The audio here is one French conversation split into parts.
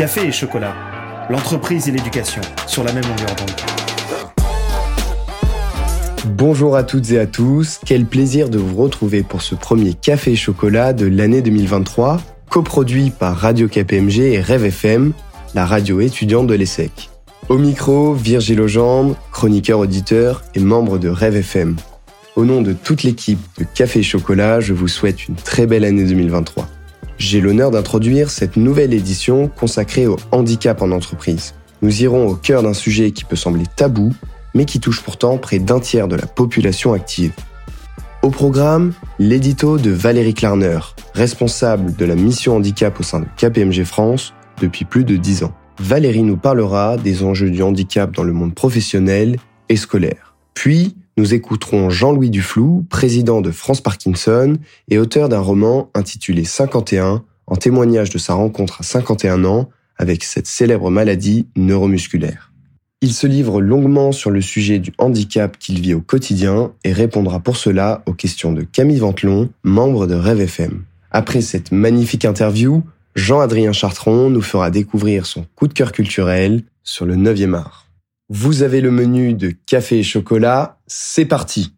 Café et chocolat, l'entreprise et l'éducation sur la même longueur d'onde. Bonjour à toutes et à tous, quel plaisir de vous retrouver pour ce premier Café et chocolat de l'année 2023, coproduit par Radio KPMG et Rêve FM, la radio étudiante de l'ESSEC. Au micro, Virgile Legendre, chroniqueur auditeur et membre de Rêve FM. Au nom de toute l'équipe de Café et Chocolat, je vous souhaite une très belle année 2023. J'ai l'honneur d'introduire cette nouvelle édition consacrée au handicap en entreprise. Nous irons au cœur d'un sujet qui peut sembler tabou, mais qui touche pourtant près d'un tiers de la population active. Au programme, l'édito de Valérie Klarner, responsable de la mission handicap au sein de KPMG France depuis plus de 10 ans. Valérie nous parlera des enjeux du handicap dans le monde professionnel et scolaire. Puis, nous écouterons Jean-Louis Duflou, président de France Parkinson et auteur d'un roman intitulé 51, en témoignage de sa rencontre à 51 ans avec cette célèbre maladie neuromusculaire. Il se livre longuement sur le sujet du handicap qu'il vit au quotidien et répondra pour cela aux questions de Camille Ventelon, membre de Rêve FM. Après cette magnifique interview, Jean-Adrien Chartron nous fera découvrir son coup de cœur culturel sur le 9e art. Vous avez le menu de café et chocolat, c'est parti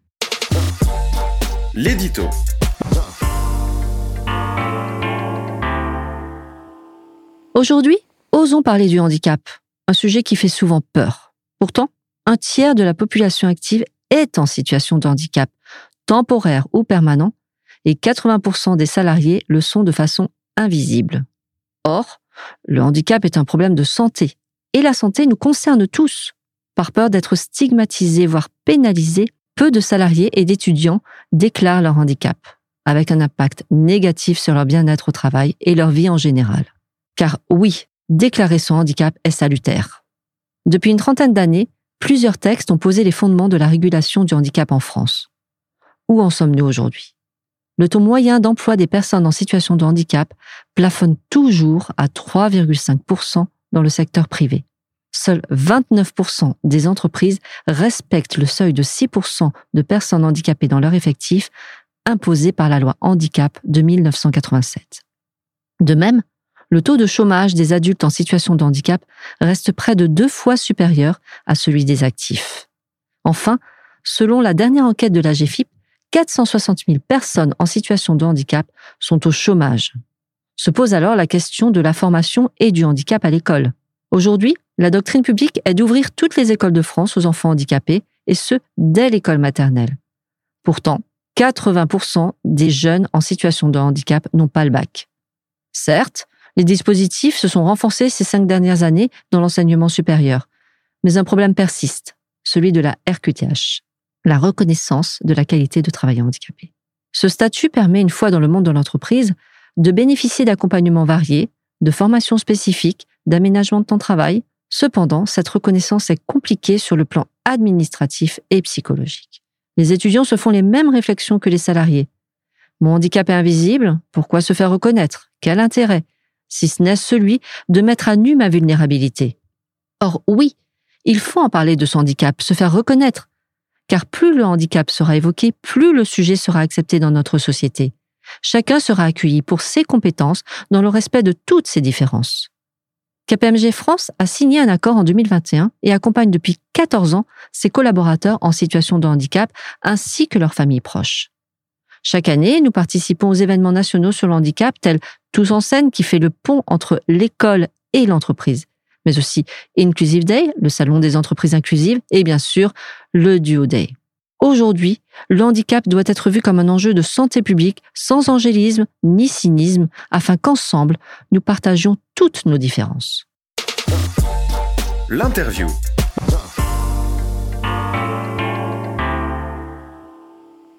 L'édito. Aujourd'hui, osons parler du handicap, un sujet qui fait souvent peur. Pourtant, un tiers de la population active est en situation de handicap, temporaire ou permanent, et 80% des salariés le sont de façon invisible. Or, le handicap est un problème de santé, et la santé nous concerne tous. Par peur d'être stigmatisés, voire pénalisés, peu de salariés et d'étudiants déclarent leur handicap, avec un impact négatif sur leur bien-être au travail et leur vie en général. Car oui, déclarer son handicap est salutaire. Depuis une trentaine d'années, plusieurs textes ont posé les fondements de la régulation du handicap en France. Où en sommes-nous aujourd'hui? Le taux moyen d'emploi des personnes en situation de handicap plafonne toujours à 3,5% dans le secteur privé seuls 29% des entreprises respectent le seuil de 6% de personnes handicapées dans leur effectif imposé par la loi handicap de 1987. De même, le taux de chômage des adultes en situation de handicap reste près de deux fois supérieur à celui des actifs. Enfin, selon la dernière enquête de la GFIP, 460 000 personnes en situation de handicap sont au chômage. Se pose alors la question de la formation et du handicap à l'école. Aujourd'hui, la doctrine publique est d'ouvrir toutes les écoles de France aux enfants handicapés, et ce, dès l'école maternelle. Pourtant, 80% des jeunes en situation de handicap n'ont pas le bac. Certes, les dispositifs se sont renforcés ces cinq dernières années dans l'enseignement supérieur, mais un problème persiste, celui de la RQTH, la reconnaissance de la qualité de travail handicapé. Ce statut permet, une fois dans le monde de l'entreprise, de bénéficier d'accompagnements variés, de formations spécifiques, d'aménagement de temps de travail, Cependant, cette reconnaissance est compliquée sur le plan administratif et psychologique. Les étudiants se font les mêmes réflexions que les salariés. Mon handicap est invisible, pourquoi se faire reconnaître? Quel intérêt? Si ce n'est celui de mettre à nu ma vulnérabilité. Or oui, il faut en parler de son handicap, se faire reconnaître, car plus le handicap sera évoqué, plus le sujet sera accepté dans notre société. Chacun sera accueilli pour ses compétences dans le respect de toutes ses différences. KPMG France a signé un accord en 2021 et accompagne depuis 14 ans ses collaborateurs en situation de handicap ainsi que leurs familles proches. Chaque année, nous participons aux événements nationaux sur le handicap tels Tous en scène qui fait le pont entre l'école et l'entreprise, mais aussi Inclusive Day, le salon des entreprises inclusives, et bien sûr le Duo Day. Aujourd'hui, le handicap doit être vu comme un enjeu de santé publique sans angélisme ni cynisme afin qu'ensemble, nous partagions toutes nos différences. L'interview.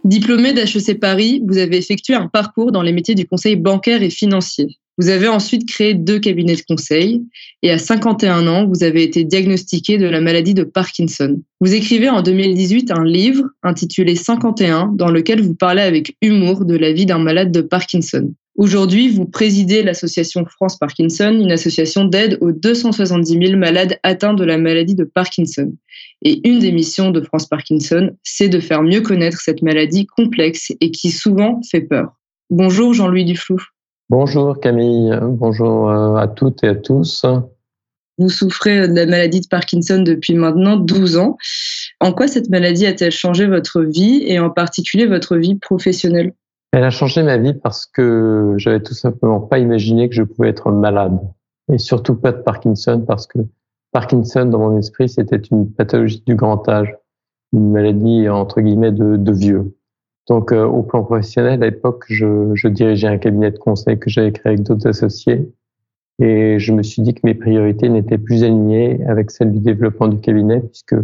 Diplômé d'HEC Paris, vous avez effectué un parcours dans les métiers du conseil bancaire et financier. Vous avez ensuite créé deux cabinets de conseil et à 51 ans, vous avez été diagnostiqué de la maladie de Parkinson. Vous écrivez en 2018 un livre intitulé 51 dans lequel vous parlez avec humour de la vie d'un malade de Parkinson. Aujourd'hui, vous présidez l'association France Parkinson, une association d'aide aux 270 000 malades atteints de la maladie de Parkinson. Et une des missions de France Parkinson, c'est de faire mieux connaître cette maladie complexe et qui souvent fait peur. Bonjour Jean-Louis Duflou. Bonjour Camille, bonjour euh, à toutes et à tous. Vous souffrez de la maladie de Parkinson depuis maintenant 12 ans. En quoi cette maladie a-t-elle changé votre vie et en particulier votre vie professionnelle? Elle a changé ma vie parce que j'avais tout simplement pas imaginé que je pouvais être malade. Et surtout pas de Parkinson parce que Parkinson, dans mon esprit, c'était une pathologie du grand âge, une maladie entre guillemets de, de vieux. Donc, euh, au plan professionnel, à l'époque, je, je, dirigeais un cabinet de conseil que j'avais créé avec d'autres associés. Et je me suis dit que mes priorités n'étaient plus alignées avec celles du développement du cabinet, puisque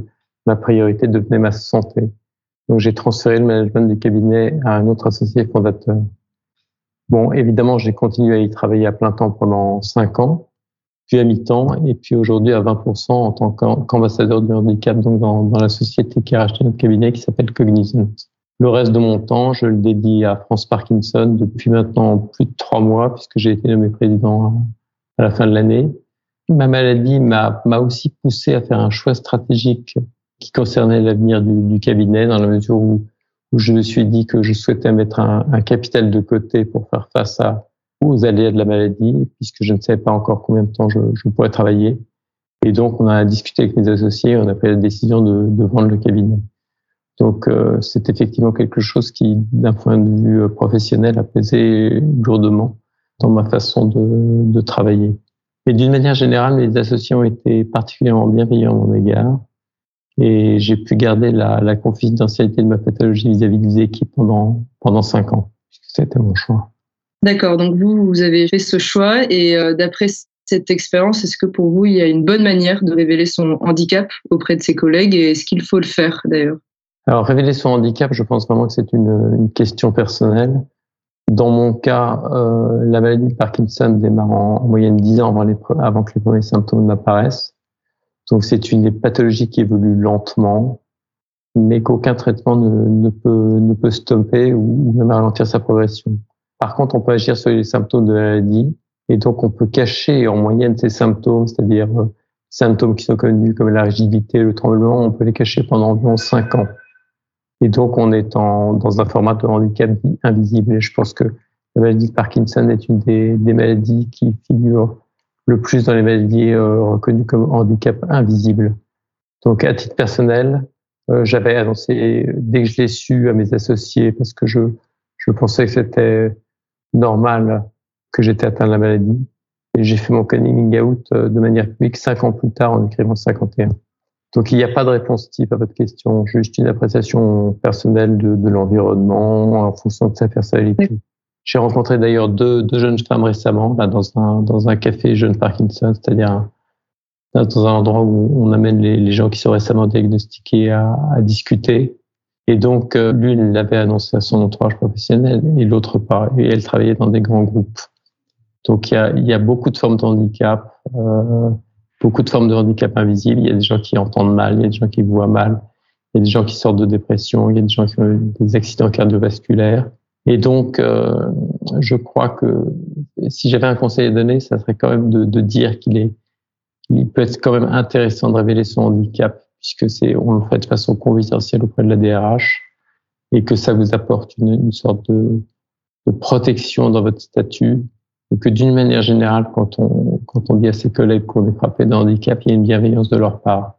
ma priorité devenait ma santé. Donc, j'ai transféré le management du cabinet à un autre associé fondateur. Bon, évidemment, j'ai continué à y travailler à plein temps pendant cinq ans, puis à mi-temps, et puis aujourd'hui à 20% en tant qu'ambassadeur du handicap, donc dans, dans la société qui a racheté notre cabinet qui s'appelle Cognizant. Le reste de mon temps, je le dédie à France Parkinson depuis maintenant plus de trois mois, puisque j'ai été nommé président à la fin de l'année. Ma maladie m'a aussi poussé à faire un choix stratégique qui concernait l'avenir du, cabinet, dans la mesure où, je me suis dit que je souhaitais mettre un, capital de côté pour faire face aux aléas de la maladie, puisque je ne savais pas encore combien de temps je, pourrais travailler. Et donc, on a discuté avec mes associés, on a pris la décision de vendre le cabinet. Donc euh, c'est effectivement quelque chose qui, d'un point de vue euh, professionnel, a pesé lourdement dans ma façon de, travailler. Et d'une manière générale, mes associés ont été particulièrement bienveillants à mon égard. Et j'ai pu garder la, confidentialité de ma pathologie vis-à-vis des équipes pendant, pendant cinq ans, puisque c'était mon choix. D'accord, donc vous, vous avez fait ce choix et euh, d'après cette expérience, est-ce que pour vous, il y a une bonne manière de révéler son handicap auprès de ses collègues et est-ce qu'il faut le faire d'ailleurs? Alors, révéler son handicap, je pense vraiment que c'est une, une, question personnelle. Dans mon cas, euh, la maladie de Parkinson démarre en, en moyenne 10 ans avant, les, avant, que les premiers symptômes n'apparaissent. Donc, c'est une des pathologies qui évolue lentement, mais qu'aucun traitement ne, ne, peut, ne peut stopper ou même ralentir sa progression. Par contre, on peut agir sur les symptômes de la maladie et donc on peut cacher en moyenne ces symptômes, c'est-à-dire euh, symptômes qui sont connus comme la rigidité, le tremblement, on peut les cacher pendant environ 5 ans. Et donc, on est en, dans un format de handicap invisible. Et je pense que la maladie de Parkinson est une des, des maladies qui figure le plus dans les maladies euh, reconnues comme handicap invisible. Donc, à titre personnel, euh, j'avais annoncé dès que je l'ai su à mes associés parce que je, je pensais que c'était normal que j'étais atteint de la maladie. Et j'ai fait mon coming out euh, de manière publique cinq ans plus tard en écrivant 51. Donc il n'y a pas de réponse type à votre question, juste une appréciation personnelle de, de l'environnement en fonction de sa personnalité. J'ai rencontré d'ailleurs deux, deux, jeunes femmes récemment là, dans, un, dans un café jeune Parkinson, c'est-à-dire dans un endroit où on amène les, les gens qui sont récemment diagnostiqués à, à discuter. Et donc euh, l'une l'avait annoncé à son entourage professionnel et l'autre pas. Et elle travaillait dans des grands groupes. Donc il y a, y a beaucoup de formes de handicap. Euh, beaucoup de formes de handicap invisibles. Il y a des gens qui entendent mal, il y a des gens qui voient mal, il y a des gens qui sortent de dépression, il y a des gens qui ont des accidents cardiovasculaires. Et donc, euh, je crois que si j'avais un conseil à donner, ça serait quand même de, de dire qu'il est, il peut être quand même intéressant de révéler son handicap, puisque c'est, on le fait de façon confidentielle auprès de la DRH, et que ça vous apporte une, une sorte de, de protection dans votre statut, et que d'une manière générale, quand on, dit à ses collègues qu'on est frappé d'un handicap, il y a une bienveillance de leur part.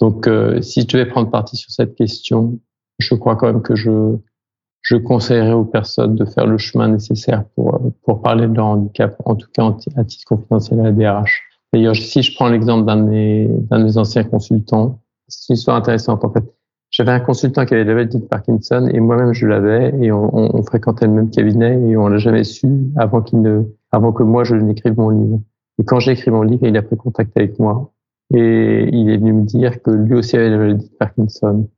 Donc, euh, si je devais prendre parti sur cette question, je crois quand même que je, conseillerais aux personnes de faire le chemin nécessaire pour, parler de leur handicap, en tout cas à titre confidentiel à la DRH. D'ailleurs, si je prends l'exemple d'un de de mes anciens consultants, c'est une histoire intéressante en fait. J'avais un consultant qui avait la maladie de Parkinson et moi-même je l'avais et on, fréquentait le même cabinet et on l'a jamais su avant qu'il ne, avant que moi je n'écrive mon livre. Et quand j'ai écrit mon livre, il a pris contact avec moi et il est venu me dire que lui aussi avait la maladie de Parkinson.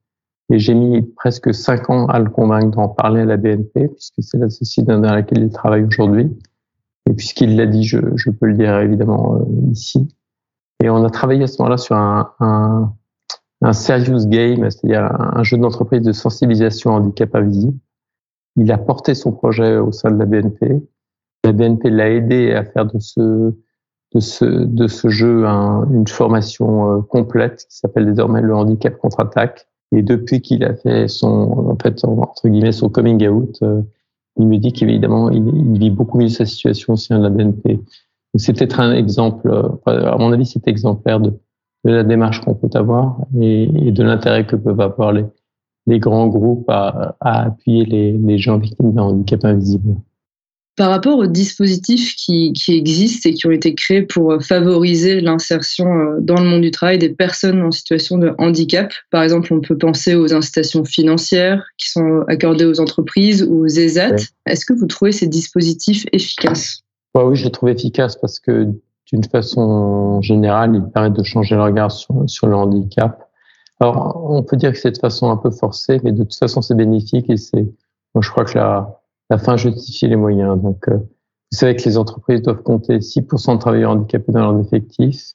Et j'ai mis presque cinq ans à le convaincre d'en parler à la BNP puisque c'est la société dans laquelle il travaille aujourd'hui. Et puisqu'il l'a dit, je, je, peux le dire évidemment euh, ici. Et on a travaillé à ce moment-là sur un, un un serious game, c'est-à-dire un jeu d'entreprise de sensibilisation au handicap invisible. Il a porté son projet au sein de la BNP. La BNP l'a aidé à faire de ce, de ce, de ce jeu un, une formation euh, complète qui s'appelle désormais le handicap contre-attaque. Et depuis qu'il a fait son, en fait, entre guillemets, son coming out, euh, il me dit qu'évidemment, il, il, vit beaucoup mieux sa situation au sein de la BNP. C'est peut-être un exemple, à mon avis, c'est exemplaire de, de la démarche qu'on peut avoir et, et de l'intérêt que peuvent avoir les, les grands groupes à, à appuyer les, les, gens victimes d'un handicap invisible. Par rapport aux dispositifs qui, qui, existent et qui ont été créés pour favoriser l'insertion euh, dans le monde du travail des personnes en situation de handicap, par exemple, on peut penser aux incitations financières qui sont accordées aux entreprises ou aux ESAT. Est-ce que vous trouvez ces dispositifs efficaces? Ouais, Oui, je les trouve efficaces parce que d'une façon générale, ils permettent de changer le regard sur, le handicap alors, on peut dire que c'est de façon un peu forcée, mais de toute façon, c'est bénéfique et c'est, je crois que la, la fin justifie les moyens. Donc, euh, vous savez que les entreprises doivent compter 6% de travailleurs handicapés dans leurs effectifs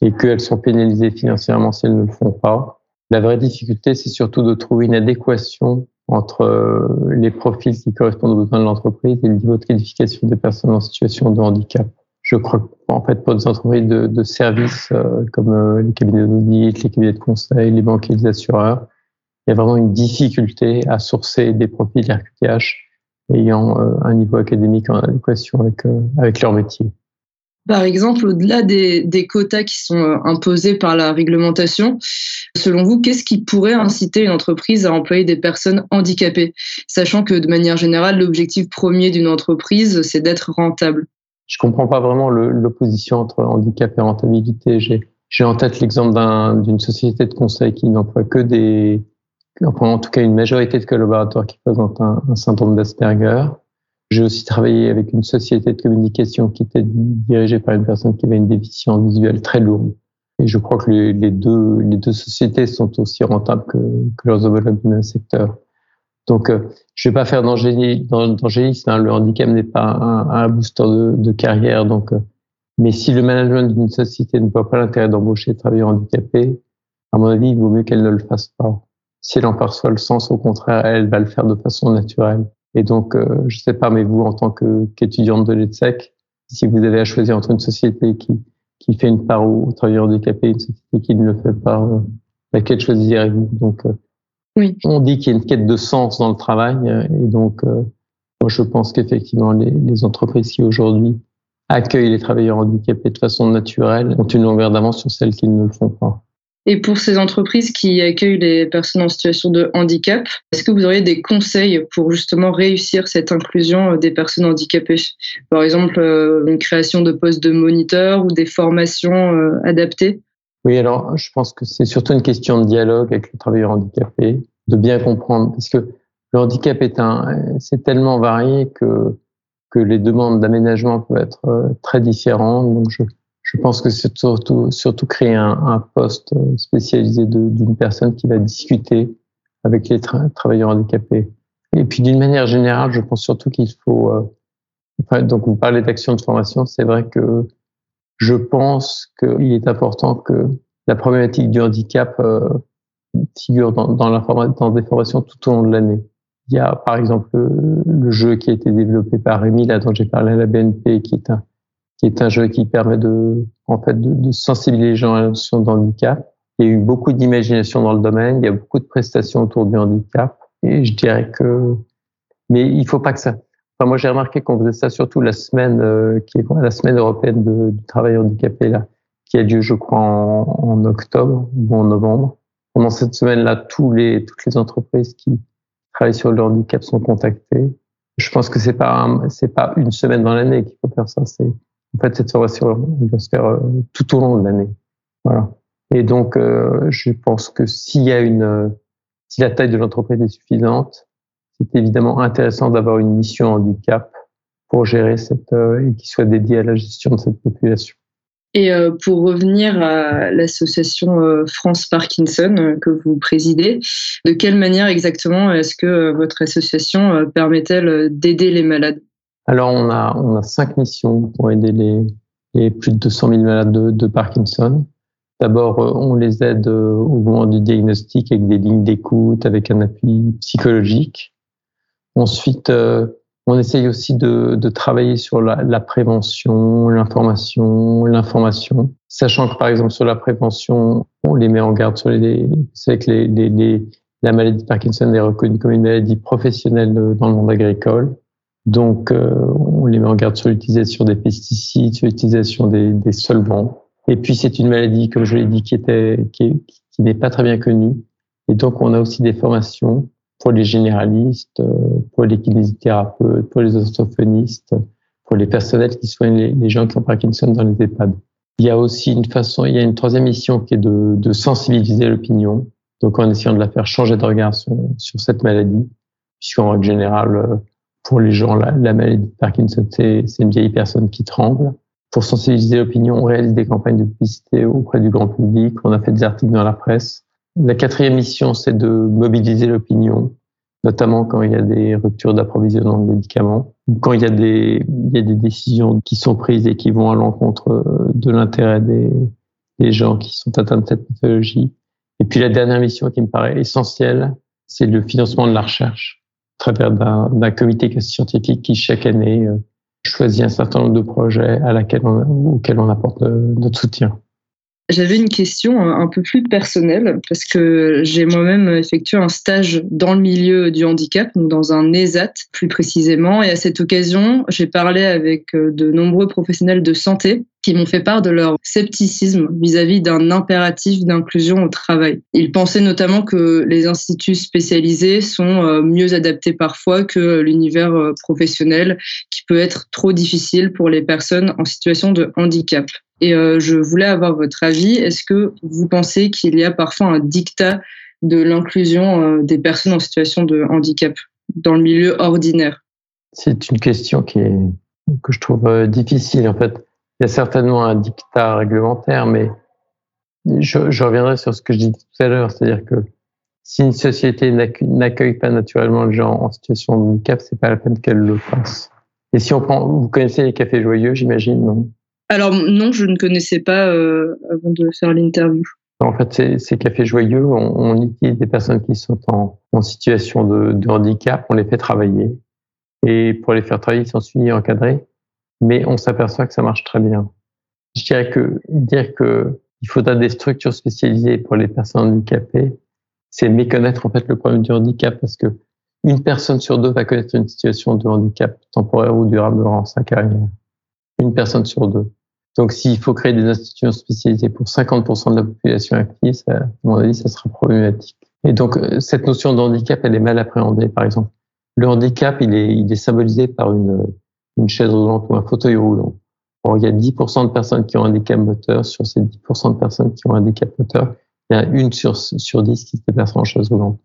et qu'elles sont pénalisées financièrement si elles ne le font pas. La vraie difficulté, c'est surtout de trouver une adéquation entre euh, les profils qui correspondent aux besoins de l'entreprise et le niveau de qualification des personnes en situation de handicap je crois en fait pour des entreprises de, services euh, comme euh, les cabinets d'audit, les cabinets de conseil, les banques et les assureurs, il y a vraiment une difficulté à sourcer des profils RQTH ayant euh, un niveau académique en adéquation avec, avec leur métier. Par exemple, au-delà des, quotas qui sont imposés par la réglementation, selon vous, qu'est-ce qui pourrait inciter une entreprise à employer des personnes handicapées, sachant que de manière générale, l'objectif premier d'une entreprise, c'est d'être rentable? Je comprends pas vraiment l'opposition entre handicap et rentabilité. J'ai en tête l'exemple d'une société de conseil qui n'emploie que des, en tout cas une majorité de collaborateurs qui présentent un, syndrome d'Asperger. J'ai aussi travaillé avec une société de communication qui était dirigée par une personne qui avait une déficience visuelle très lourde. Et je crois que les, les deux, les deux sociétés sont aussi rentables que, que leurs homologues du même secteur. Donc, euh, je vais pas faire d'angélisme. Hein, le handicap n'est pas un, un booster de, de, carrière. Donc, euh, mais si le management d'une société ne voit pas l'intérêt d'embaucher des travailleurs handicapés, à mon avis, il vaut mieux qu'elle ne le fasse pas. Si elle en perçoit le sens, au contraire, elle va le faire de façon naturelle. Et donc, euh, je sais pas, mais vous, en tant qu'étudiante de l'EDSEC, si vous avez à choisir entre une société qui, qui fait une part aux travailleurs handicapés et une société qui ne le fait pas, euh, laquelle choisirez-vous? Donc, euh, oui. On dit qu'il y a une quête de sens dans le travail euh, et donc euh, moi je pense qu'effectivement les, les, entreprises qui aujourd'hui accueillent les travailleurs handicapés de façon naturelle ont une longueur d'avance sur celles qui ne le font pas. Et pour ces entreprises qui accueillent les personnes en situation de handicap, est-ce que vous auriez des conseils pour justement réussir cette inclusion euh, des personnes handicapées? Par exemple, une création de postes de moniteurs ou des formations adaptées? Oui, alors je pense que c'est surtout une question de dialogue avec le travailleur handicapé, de bien comprendre, parce que le handicap est un, c'est tellement varié que que les demandes d'aménagement peuvent être euh, très différentes. Donc je, je pense que c'est surtout surtout créer un, poste spécialisé d'une personne qui va discuter avec les travailleurs handicapés. Et puis d'une manière générale, je pense surtout qu'il faut, euh, enfin, donc vous parlez d'action de formation, c'est vrai que je pense qu'il est important que la problématique du handicap euh, figure dans, dans, dans des formations tout au long de l'année. Il y a par exemple le, jeu qui a été développé par Rémi, là dont j'ai parlé à la BNP, qui est un, qui est un jeu qui permet de, en fait, de, sensibiliser les gens à la notion de handicap. Il y a eu beaucoup d'imagination dans le domaine, il y a beaucoup de prestations autour du handicap, et je dirais que, mais il faut pas que ça, moi, j'ai remarqué qu'on faisait ça surtout la semaine euh, qui est la semaine européenne du travail handicapé là, qui a lieu, je crois, en, octobre ou en novembre. Pendant cette semaine-là, toutes les entreprises qui travaillent sur le handicap sont contactées. Je pense que c'est pas pas une semaine dans l'année qu'il faut faire ça. En fait cette formation doit se faire euh, tout au long de l'année. Voilà. Et donc, euh, je pense que s'il y a une si la taille de l'entreprise est suffisante, c'est évidemment intéressant d'avoir une mission handicap pour gérer cette euh, et qui soit dédiée à la gestion de cette population. Et euh, pour revenir à l'association euh, France Parkinson que vous présidez, de quelle manière exactement est-ce que votre association permet-elle d'aider les malades? Alors on a on a cinq missions pour aider les, les plus de 200 000 malades de, de Parkinson. D'abord, on les aide au moment du diagnostic avec des lignes d'écoute, avec un appui psychologique. Ensuite, euh, on essaye aussi de, de travailler sur la, la prévention, l'information, l'information, sachant que par exemple sur la prévention, on les met en garde sur les, c'est que les, les, les, la maladie de Parkinson est reconnue comme une maladie professionnelle dans le monde agricole. Donc, euh, on les met en garde sur l'utilisation des pesticides, sur l'utilisation des, des, solvants. Et puis, c'est une maladie, comme je l'ai dit, qui qui, qui n'est pas très bien connue. Et donc, on a aussi des formations pour les généralistes, euh, pour les kinésithérapeutes, pour les orthophonistes, pour les personnels qui soignent les, gens qui ont Parkinson dans les EHPAD. Il y a aussi une façon, il y a une troisième mission qui est de, de sensibiliser l'opinion. Donc, en essayant de la faire changer de regard sur, sur cette maladie, puisqu'en règle générale, euh, pour les gens, la, la maladie de Parkinson, c'est une vieille personne qui tremble. Pour sensibiliser l'opinion, on réalise des campagnes de publicité auprès du grand public. On a fait des articles dans la presse. La quatrième mission, c'est de mobiliser l'opinion, notamment quand il y a des ruptures d'approvisionnement de médicaments, quand il y, a des, il y a des décisions qui sont prises et qui vont à l'encontre euh, de l'intérêt des, des gens qui sont atteints de cette pathologie. Et puis la dernière mission qui me paraît essentielle, c'est le financement de la recherche travers d'un comité scientifique qui, chaque année, euh, choisit un certain nombre de projets à laquelle on, auxquels on apporte euh, notre soutien. J'avais une question un peu plus personnelle parce que j'ai moi-même effectué un stage dans le milieu du handicap, donc dans un ESAT plus précisément. Et à cette occasion, j'ai parlé avec euh, de nombreux professionnels de santé qui m'ont fait part de leur scepticisme vis-à-vis d'un impératif d'inclusion au travail. Ils pensaient notamment que les instituts spécialisés sont euh, mieux adaptés parfois que l'univers euh, professionnel qui peut être trop difficile pour les personnes en situation de handicap. Et euh, je voulais avoir votre avis. Est-ce que vous pensez qu'il y a parfois un dictat de l'inclusion des personnes en situation de handicap dans le milieu ordinaire? C'est une question qui est, que je trouve difficile en fait il y a certainement un dictat réglementaire, mais je, reviendrai sur ce que je disais tout à l'heure, c'est-à-dire que si une société n'accueille pas naturellement les gens en situation de handicap, c'est pas la peine qu'elle le fasse. Et si on prend, vous connaissez les cafés joyeux, j'imagine, Alors non, je ne connaissais pas euh, avant de faire l'interview. En fait, ces, ces cafés joyeux, on, on, utilise des personnes qui sont en, situation de, handicap, on les fait travailler. Et pour les faire travailler, ils sont suivis et encadrés mais on s'aperçoit que ça marche très bien. Je dirais que dire que il faudra des structures spécialisées pour les personnes handicapées, c'est méconnaître en fait le problème du handicap parce que une personne sur deux va connaître une situation de handicap temporaire ou durable dans sa carrière. Une personne sur deux. Donc, s'il faut créer des institutions spécialisées pour 50% de la population active, ça, à mon avis, ça sera problématique. Et donc, euh, cette notion de handicap, elle est mal appréhendée. Par exemple, le handicap, il est, il est symbolisé par une, une chaise roulante ou un fauteuil roulant. Or, il y a 10% de personnes qui ont un handicap moteur. Sur ces 10% de personnes qui ont un handicap moteur, il y a une sur, sur 10 qui se déplace en chaise roulante.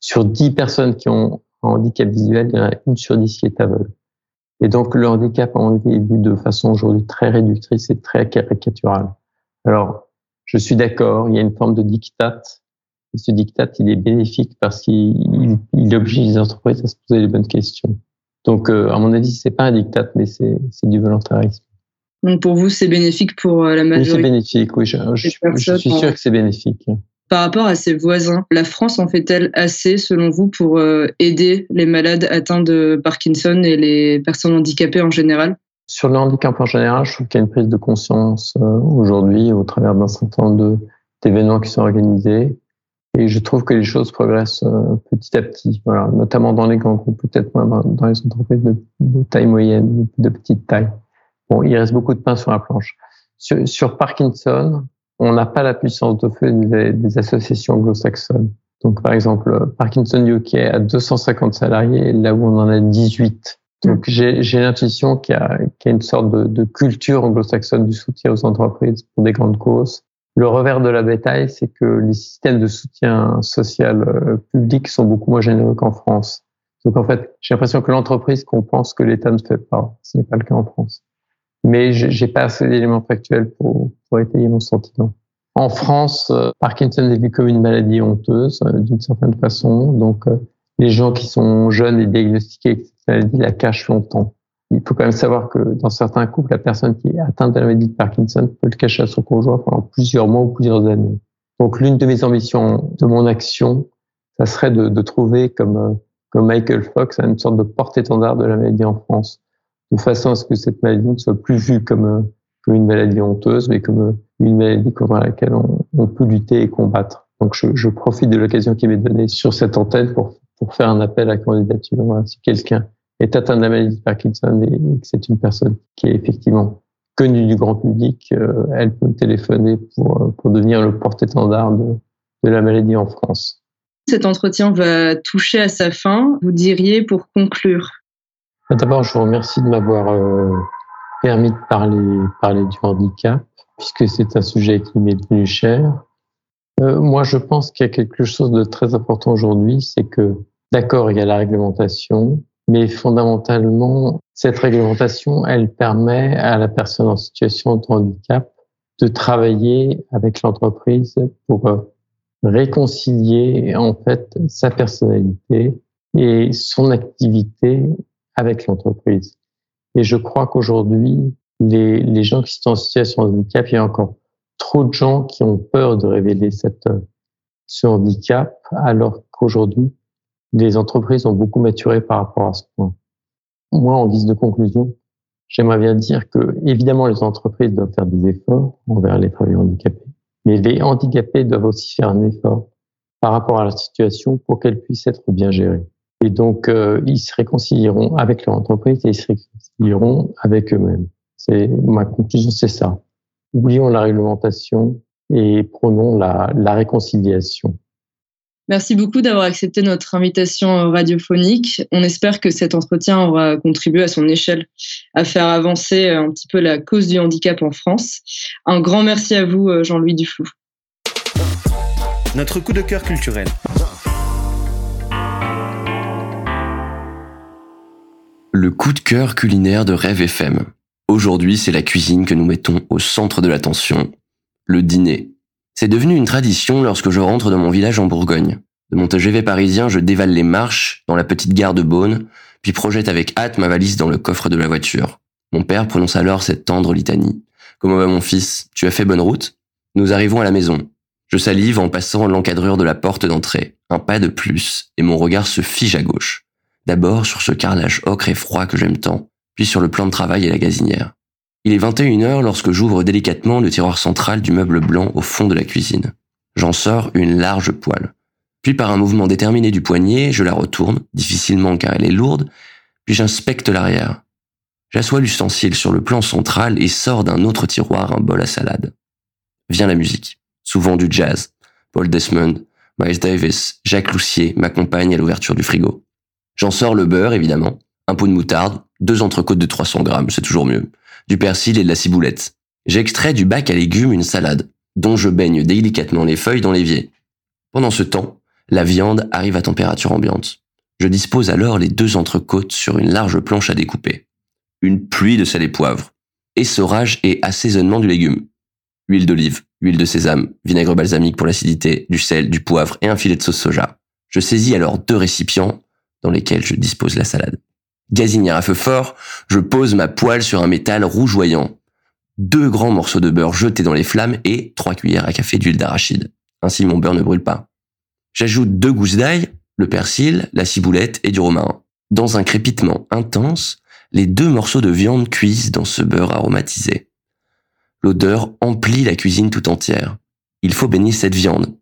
Sur 10 personnes qui ont un handicap visuel, il y en a une sur 10 qui est aveugle. Et donc, le handicap, on est vu de façon aujourd'hui très réductrice et très caricaturale. Alors, je suis d'accord, il y a une forme de diktat. Et ce diktat, il est bénéfique parce qu'il il oblige les entreprises à se poser les bonnes questions. Donc, euh, à mon avis, c'est pas un diktat, mais c'est du volontarisme. Donc, pour vous, c'est bénéfique pour euh, la majorité C'est bénéfique, oui. Je, je, je suis sûr que c'est bénéfique. Par rapport à ses voisins, la France en fait-elle assez, selon vous, pour euh, aider les malades atteints de Parkinson et les personnes handicapées en général? Sur le handicap en général, je trouve qu'il y a une prise de conscience aujourd'hui au travers d'un certain nombre d'événements qui sont organisés. Et je trouve que les choses progressent euh, petit à petit, voilà, notamment dans les grands groupes, peut-être moins dans les entreprises de, taille moyenne, de petite taille. Bon, il reste beaucoup de pain sur la planche. Sur Parkinson, on n'a pas la puissance de feu des, des associations anglo-saxonnes. Donc, par exemple, Parkinson UK a 250 salariés, là où on en a 18. Donc, j'ai l'intuition qu'il y, qu y, a une sorte de, de culture anglo-saxonne du soutien aux entreprises pour des grandes causes le revers de la bétail, c'est que les systèmes de soutien social euh, public sont beaucoup moins généreux qu'en France. Donc en fait, j'ai l'impression que l'entreprise compense que l'État ne fait pas. Ce n'est pas le cas en France. Mais j'ai pas assez d'éléments factuels pour, pour étayer mon sentiment. En France, euh, Parkinson est vu comme une maladie honteuse euh, d'une certaine façon. Donc les gens qui sont jeunes et diagnostiqués avec cette maladie la cachent longtemps il faut quand même savoir que dans certains couples, la personne qui est atteinte de la maladie de Parkinson peut le cacher à son conjoint pendant plusieurs mois ou plusieurs années. Donc, l'une de mes ambitions de mon action, ça serait de, de trouver comme, euh, comme Michael Fox une sorte de porte-étendard de la maladie en France, de façon à ce que cette maladie ne soit plus vue comme, euh, une maladie honteuse, mais comme euh, une maladie contre laquelle on, peut lutter et combattre. Donc, je, profite de l'occasion qui m'est donnée sur cette antenne pour, faire un appel à candidature. Voilà, si quelqu'un est atteint de la maladie de Parkinson et que c'est une personne qui est effectivement connue du grand public, euh, elle peut téléphoner pour, devenir le porte-étendard de la maladie en France. Cet entretien va toucher à sa fin. Vous diriez pour conclure? D'abord, je vous remercie de m'avoir euh, permis de parler, parler du handicap, puisque c'est un sujet qui m'est venu cher. Euh, moi, je pense qu'il y a quelque chose de très important aujourd'hui, c'est que, d'accord, il y a la réglementation, mais fondamentalement, cette réglementation, elle permet à la personne en situation de handicap de travailler avec l'entreprise pour euh, réconcilier en fait sa personnalité et son activité avec l'entreprise. Et je crois qu'aujourd'hui, les, les, gens qui sont en situation de handicap, il y a encore trop de gens qui ont peur de révéler cette, ce handicap, alors qu'aujourd'hui, les entreprises ont beaucoup maturé par rapport à ce point. Moi, en guise de conclusion, j'aimerais bien dire que, évidemment, les entreprises doivent faire des efforts envers les travailleurs handicapés, mais les handicapés doivent aussi faire un effort par rapport à la situation pour qu'elle puisse être bien gérée. Et donc, euh, ils se réconcilieront avec leur entreprise et ils se réconcilieront avec eux-mêmes. C'est ma conclusion, c'est ça. Oublions la réglementation et prenons la, la réconciliation. Merci beaucoup d'avoir accepté notre invitation radiophonique. On espère que cet entretien aura contribué à son échelle à faire avancer un petit peu la cause du handicap en France. Un grand merci à vous, Jean-Louis Duflou. Notre coup de cœur culturel. Le coup de cœur culinaire de Rêve FM. Aujourd'hui, c'est la cuisine que nous mettons au centre de l'attention. Le dîner. C'est devenu une tradition lorsque je rentre dans mon village en Bourgogne. De mon TGV parisien, je dévale les marches dans la petite gare de Beaune, puis projette avec hâte ma valise dans le coffre de la voiture. Mon père prononce alors cette tendre litanie. Comment va mon fils? Tu as fait bonne route? Nous arrivons à la maison. Je salive en passant l'encadrure de la porte d'entrée. Un pas de plus, et mon regard se fige à gauche. D'abord sur ce carrelage ocre et froid que j'aime tant, puis sur le plan de travail et la gazinière. Il est 21 heures lorsque j'ouvre délicatement le tiroir central du meuble blanc au fond de la cuisine. J'en sors une large poêle. Puis par un mouvement déterminé du poignet, je la retourne, difficilement car elle est lourde, puis j'inspecte l'arrière. J'assois l'ustensile sur le plan central et sors d'un autre tiroir un bol à salade. Vient la musique, souvent du jazz. Paul Desmond, Miles Davis, Jacques Loussier m'accompagnent à l'ouverture du frigo. J'en sors le beurre, évidemment, un pot de moutarde, deux entrecôtes de 300 grammes, c'est toujours mieux, du persil et de la ciboulette. J'extrais du bac à légumes une salade, dont je baigne délicatement les feuilles dans l'évier. Pendant ce temps, la viande arrive à température ambiante. Je dispose alors les deux entrecôtes sur une large planche à découper. Une pluie de sel et poivre. Essorage et assaisonnement du légume. Huile d'olive, huile de sésame, vinaigre balsamique pour l'acidité, du sel, du poivre et un filet de sauce soja. Je saisis alors deux récipients dans lesquels je dispose la salade. Gazinière à feu fort, je pose ma poêle sur un métal rougeoyant. Deux grands morceaux de beurre jetés dans les flammes et trois cuillères à café d'huile d'arachide. Ainsi mon beurre ne brûle pas. J'ajoute deux gousses d'ail, le persil, la ciboulette et du romarin. Dans un crépitement intense, les deux morceaux de viande cuisent dans ce beurre aromatisé. L'odeur emplit la cuisine tout entière. Il faut baigner cette viande.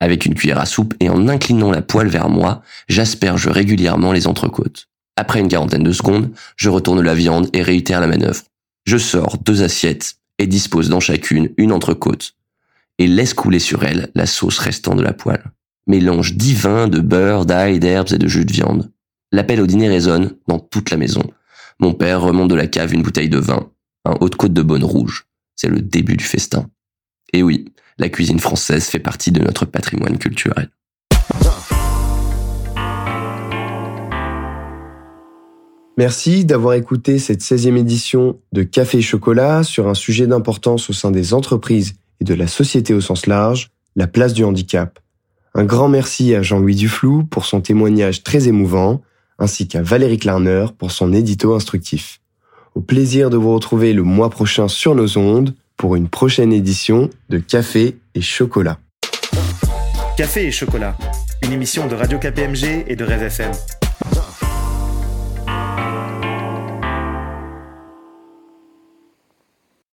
Avec une cuillère à soupe et en inclinant la poêle vers moi, j'asperge régulièrement les entrecôtes. Après une quarantaine de secondes, je retourne la viande et réitère la manœuvre. Je sors deux assiettes et dispose dans chacune une entrecôte et laisse couler sur elle la sauce restant de la poêle. Mélange divin de beurre, d'ail, d'herbes et de jus de viande. L'appel au dîner résonne dans toute la maison. Mon père remonte de la cave une bouteille de vin, un haute-côte de bonne rouge. C'est le début du festin. Et oui, la cuisine française fait partie de notre patrimoine culturel. Merci d'avoir écouté cette 16e édition de Café Chocolat sur un sujet d'importance au sein des entreprises et de la société au sens large, la place du handicap. Un grand merci à Jean-Louis Duflou pour son témoignage très émouvant, ainsi qu'à Valérie Klarner pour son édito instructif. Au plaisir de vous retrouver le mois prochain sur nos ondes pour une prochaine édition de Café et Chocolat. Café et Chocolat, une émission de Radio KPMG et de Rêve FM.